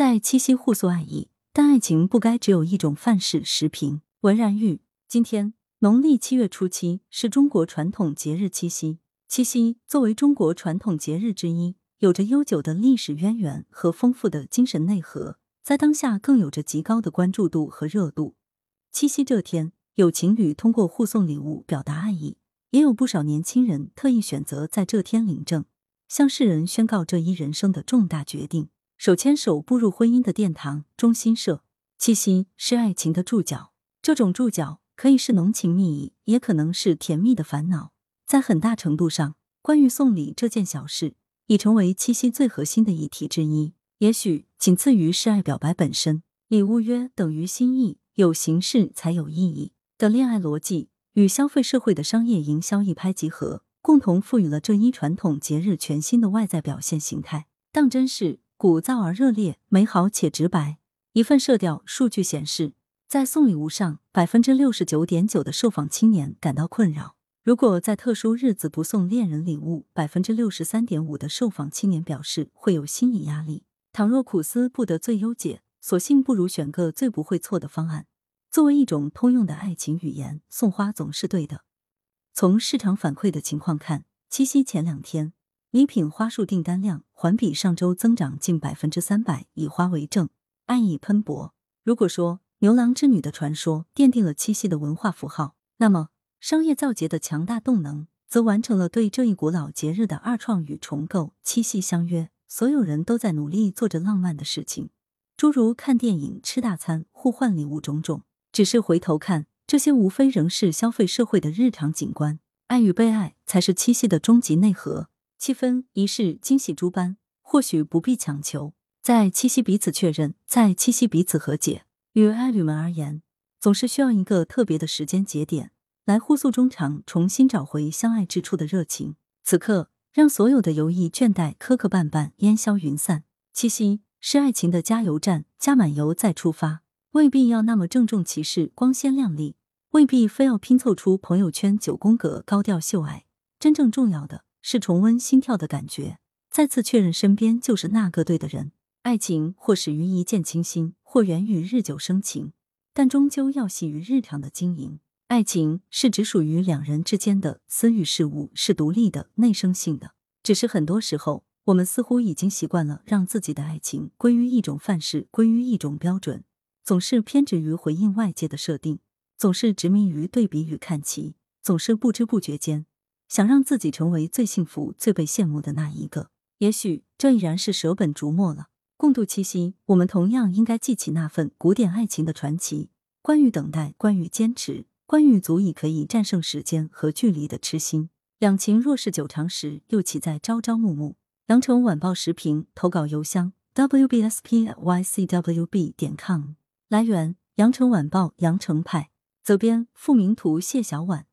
在七夕互诉爱意，但爱情不该只有一种范式时评。文然玉，今天农历七月初七是中国传统节日七夕。七夕作为中国传统节日之一，有着悠久的历史渊源和丰富的精神内核，在当下更有着极高的关注度和热度。七夕这天，有情侣通过互送礼物表达爱意，也有不少年轻人特意选择在这天领证，向世人宣告这一人生的重大决定。手牵手步入婚姻的殿堂，中心社。七夕是爱情的注脚，这种注脚可以是浓情蜜意，也可能是甜蜜的烦恼。在很大程度上，关于送礼这件小事，已成为七夕最核心的议题之一，也许仅次于示爱表白本身。礼物约等于心意，有形式才有意义的恋爱逻辑，与消费社会的商业营销一拍即合，共同赋予了这一传统节日全新的外在表现形态。当真是。鼓噪而热烈，美好且直白。一份社调数据显示，在送礼物上，百分之六十九点九的受访青年感到困扰。如果在特殊日子不送恋人礼物，百分之六十三点五的受访青年表示会有心理压力。倘若苦思不得最优解，索性不如选个最不会错的方案。作为一种通用的爱情语言，送花总是对的。从市场反馈的情况看，七夕前两天。礼品花束订单量环比上周增长近百分之三百，以花为证，爱意喷薄。如果说牛郎织女的传说奠定了七夕的文化符号，那么商业造节的强大动能则完成了对这一古老节日的二创与重构。七夕相约，所有人都在努力做着浪漫的事情，诸如看电影、吃大餐、互换礼物种种。只是回头看，这些无非仍是消费社会的日常景观。爱与被爱才是七夕的终极内核。气氛仪式惊喜诸般，或许不必强求。在七夕彼此确认，在七夕彼此和解。与爱侣们而言，总是需要一个特别的时间节点，来互诉衷肠，重新找回相爱之初的热情。此刻，让所有的犹豫、倦怠、磕磕绊绊烟消云散。七夕是爱情的加油站，加满油再出发，未必要那么郑重其事、光鲜亮丽，未必非要拼凑出朋友圈九宫格高调秀爱。真正重要的。是重温心跳的感觉，再次确认身边就是那个对的人。爱情或始于一见倾心，或源于日久生情，但终究要系于日常的经营。爱情是只属于两人之间的私欲事物，是独立的、内生性的。只是很多时候，我们似乎已经习惯了让自己的爱情归于一种范式，归于一种标准，总是偏执于回应外界的设定，总是执迷于对比与看齐，总是不知不觉间。想让自己成为最幸福、最被羡慕的那一个，也许这已然是舍本逐末了。共度七夕，我们同样应该记起那份古典爱情的传奇，关于等待，关于坚持，关于足以可以战胜时间和距离的痴心。两情若是久长时，又岂在朝朝暮暮？羊城晚报时评投稿邮箱：wbspycwb 点 com。来源：羊城晚报羊城派。责编：付明图，谢小婉。